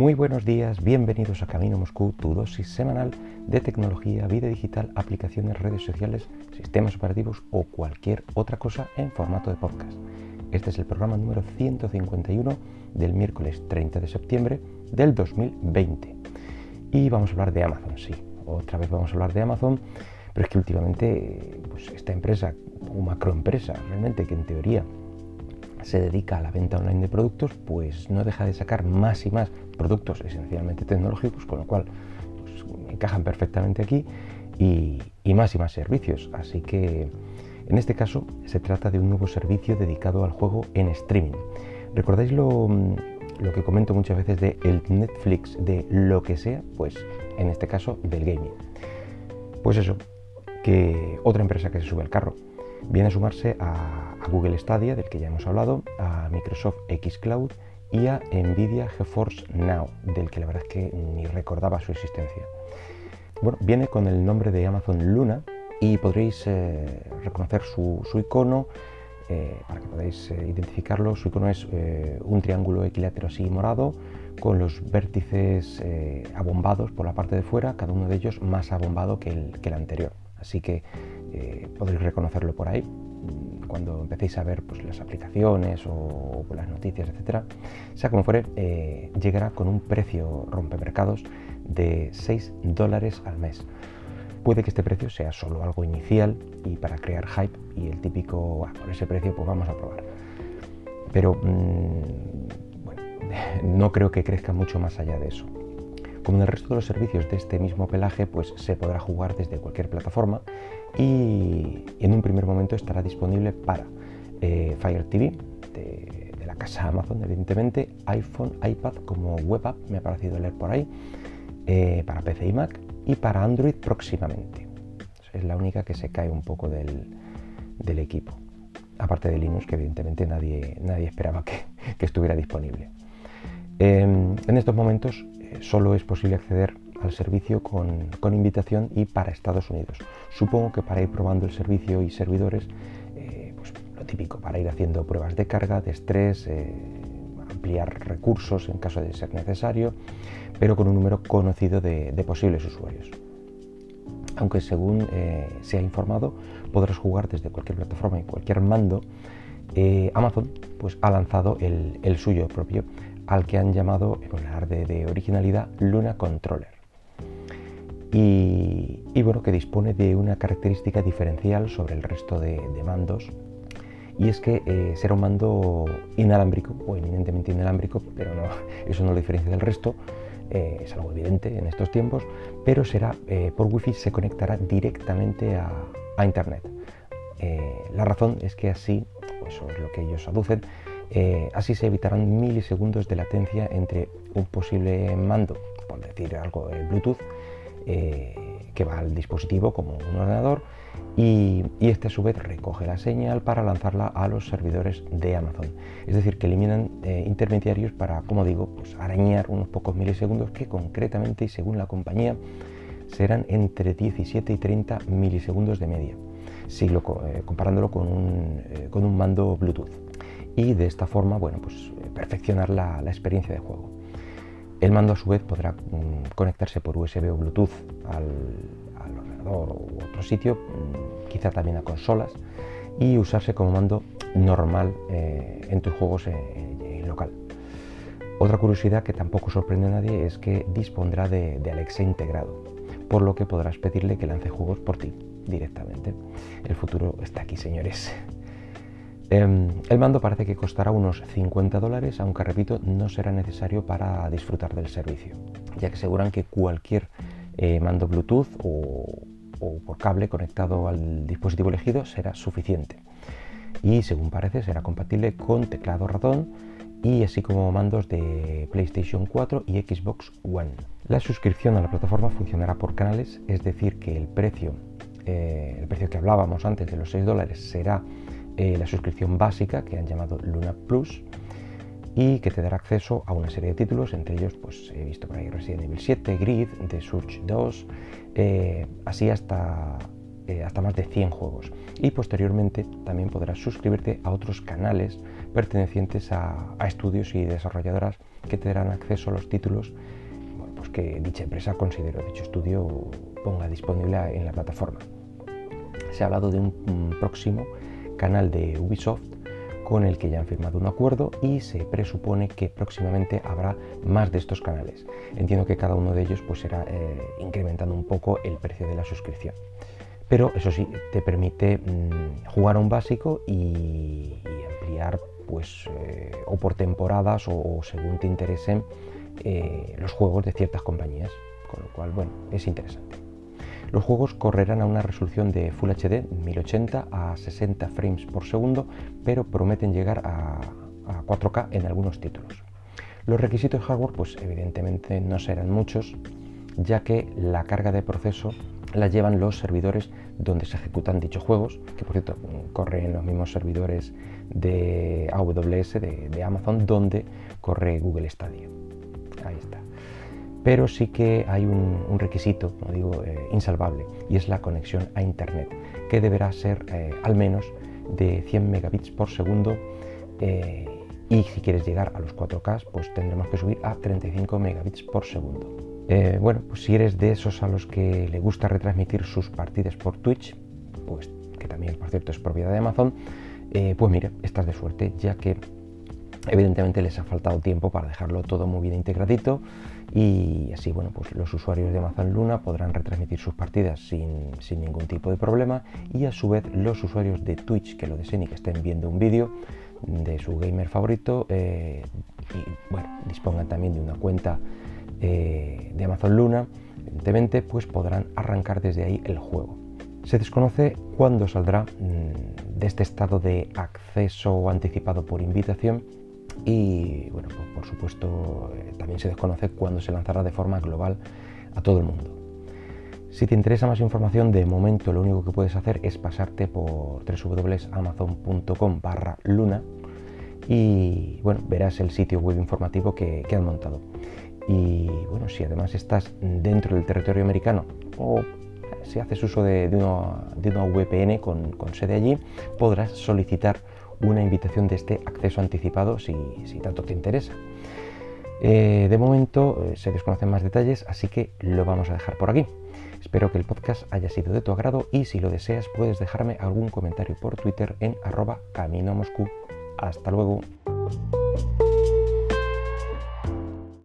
Muy buenos días, bienvenidos a Camino Moscú, tu dosis semanal de tecnología, vida digital, aplicaciones, redes sociales, sistemas operativos o cualquier otra cosa en formato de podcast. Este es el programa número 151 del miércoles 30 de septiembre del 2020. Y vamos a hablar de Amazon, sí, otra vez vamos a hablar de Amazon, pero es que últimamente pues, esta empresa, o macroempresa realmente, que en teoría se dedica a la venta online de productos, pues no deja de sacar más y más productos esencialmente tecnológicos, con lo cual pues, encajan perfectamente aquí, y, más y más servicios. Así que en este caso se trata de un nuevo servicio dedicado al juego en streaming. ¿Recordáis lo, lo que comento muchas veces de el Netflix de lo que sea? Pues en este caso del gaming. Pues eso, que otra empresa que se sube al carro viene a sumarse a, Google Stadia, del que ya hemos hablado, a Microsoft Xcloud y a Nvidia GeForce Now, del que la verdad es que ni recordaba su existencia. Bueno, viene con el nombre de Amazon Luna y podréis eh, reconocer su, icono, eh, para que podáis eh, identificarlo. Su icono es un triángulo equilátero así morado, con los vértices abombados por la parte de fuera, cada uno de ellos más abombado que el, que el anterior. Así que podréis reconocerlo por ahí cuando empecéis a ver pues, las aplicaciones o, las noticias, etcétera, sea como fuere, eh, llegará con un precio rompemercados de 6 dólares al mes. Puede que este precio sea solo algo inicial y para crear hype y el típico, por ese precio pues vamos a probar. Pero mm, bueno, no creo que crezca mucho más allá de eso. Como en el resto de los servicios de este mismo pelaje, pues se podrá jugar desde cualquier plataforma y en un estará disponible para eh, Fire TV de, la casa Amazon, evidentemente, iPhone, iPad como web app, me ha parecido leer por ahí, eh, para PC y Mac y para Android próximamente. Es la única que se cae un poco del, equipo. Aparte de Linux, que evidentemente nadie, nadie esperaba que, estuviera disponible. Em, en estos momentos solo es posible acceder al servicio con, invitación y para Estados Unidos. Supongo que para ir probando el servicio y servidores, eh, pues lo típico, para ir haciendo pruebas de carga, de estrés, eh, ampliar recursos en caso de ser necesario, pero con un número conocido de, posibles usuarios. Aunque según eh, se ha informado, podrás jugar desde cualquier plataforma y cualquier mando. Amazon pues, ha lanzado el, suyo propio, al que han llamado, en un alarde de originalidad, Luna Controller. Y, bueno, que dispone de una característica diferencial sobre el resto de, mandos, y es que eh, será un mando inalámbrico, o eminentemente inalámbrico, pero no, eso no lo diferencia del resto, eh, es algo evidente en estos tiempos, pero será eh, por wifi se conectará directamente a, a Internet. la razón es que así, eso es lo que ellos aducen, eh, así se evitarán milisegundos de latencia entre un posible mando, por decir algo, Bluetooth, eh, que va al dispositivo como un ordenador y, este a su vez recoge la señal para lanzarla a los servidores de Amazon. Es decir, que eliminan eh, intermediarios para, como digo, pues arañar unos pocos milisegundos que concretamente y según la compañía serán entre 17 y 30 milisegundos de media, si comparándolo con un mando Bluetooth y de esta forma bueno, pues, eh, perfeccionar la, experiencia de juego. El mando a su vez podrá mm, conectarse por USB o Bluetooth al, ordenador u otro sitio, mm, quizá también a consolas, y usarse como mando normal eh, en tus juegos en, local. Otra curiosidad que tampoco sorprende a nadie es que dispondrá de, de Alexa integrado, por lo que podrás pedirle que lance juegos por ti directamente. El futuro está aquí, señores. Em, el mando parece que costará unos 50 dólares, aunque repito, no será necesario para disfrutar del servicio, ya que aseguran que cualquier eh, mando Bluetooth o, por cable conectado al dispositivo elegido será suficiente. Y según parece será compatible con teclado ratón y así como mandos de PlayStation 4 y Xbox One. La suscripción a la plataforma funcionará por canales, es decir, que el precio, eh, el precio que hablábamos antes de los 6 dólares será eh, la suscripción básica que han llamado Luna Plus y que te dará acceso a una serie de títulos, entre ellos pues he visto por ahí Resident Evil 7, Grid, The Surge 2, eh, así hasta eh, hasta más de 100 juegos. Y posteriormente también podrás suscribirte a otros canales pertenecientes a, estudios y desarrolladoras que te darán acceso a los títulos pues que dicha empresa considero dicho estudio ponga disponible en la plataforma. Se ha hablado de un próximo canal de Ubisoft con el que ya han firmado un acuerdo y se presupone que próximamente habrá más de estos canales. Entiendo que cada uno de ellos pues será eh, incrementando un poco el precio de la suscripción. Pero eso sí, te permite mm, jugar a un básico y, ampliar pues eh, o por temporadas o, según te interesen eh, los juegos de ciertas compañías. Con lo cual, bueno, es interesante. Los juegos correrán a una resolución de Full HD 1080 a 60 frames por segundo, pero prometen llegar a, 4K en algunos títulos. Los requisitos hardware, pues evidentemente no serán muchos, ya que la carga de proceso la llevan los servidores donde se ejecutan dichos juegos, que por cierto corren en los mismos servidores de AWS de, de Amazon donde corre Google Stadia. Ahí está pero sí que hay un, requisito, como digo, eh, insalvable, y es la conexión a Internet, que deberá ser eh, al menos de 100 megabits por segundo eh, y si quieres llegar a los 4K, pues tendremos que subir a 35 megabits por segundo. bueno, pues si eres de esos a los que le gusta retransmitir sus partidas por Twitch, pues que también por cierto es propiedad de Amazon, pues mira, estás de suerte, ya que evidentemente les ha faltado tiempo para dejarlo todo muy bien integradito y así bueno pues los usuarios de Amazon Luna podrán retransmitir sus partidas sin, ningún tipo de problema y a su vez los usuarios de Twitch que lo deseen y que estén viendo un vídeo de su gamer favorito eh, y bueno dispongan también de una cuenta eh, de Amazon Luna evidentemente pues podrán arrancar desde ahí el juego. Se desconoce cuándo saldrá mm, de este estado de acceso anticipado por invitación y bueno, pues, por supuesto eh, también se desconoce cuándo se lanzará de forma global a todo el mundo. Si te interesa más información, de momento lo único que puedes hacer es pasarte por www.amazon.com barra luna y bueno, verás el sitio web informativo que, han montado. Y bueno, si además estás dentro del territorio americano o si haces uso de, una, VPN con sede allí, podrás solicitar una invitación de este acceso anticipado si, tanto te interesa. Eh, de momento eh, se desconocen más detalles, así que lo vamos a dejar por aquí. Espero que el podcast haya sido de tu agrado y si lo deseas puedes dejarme algún comentario por Twitter en arroba camino Moscú. Hasta luego.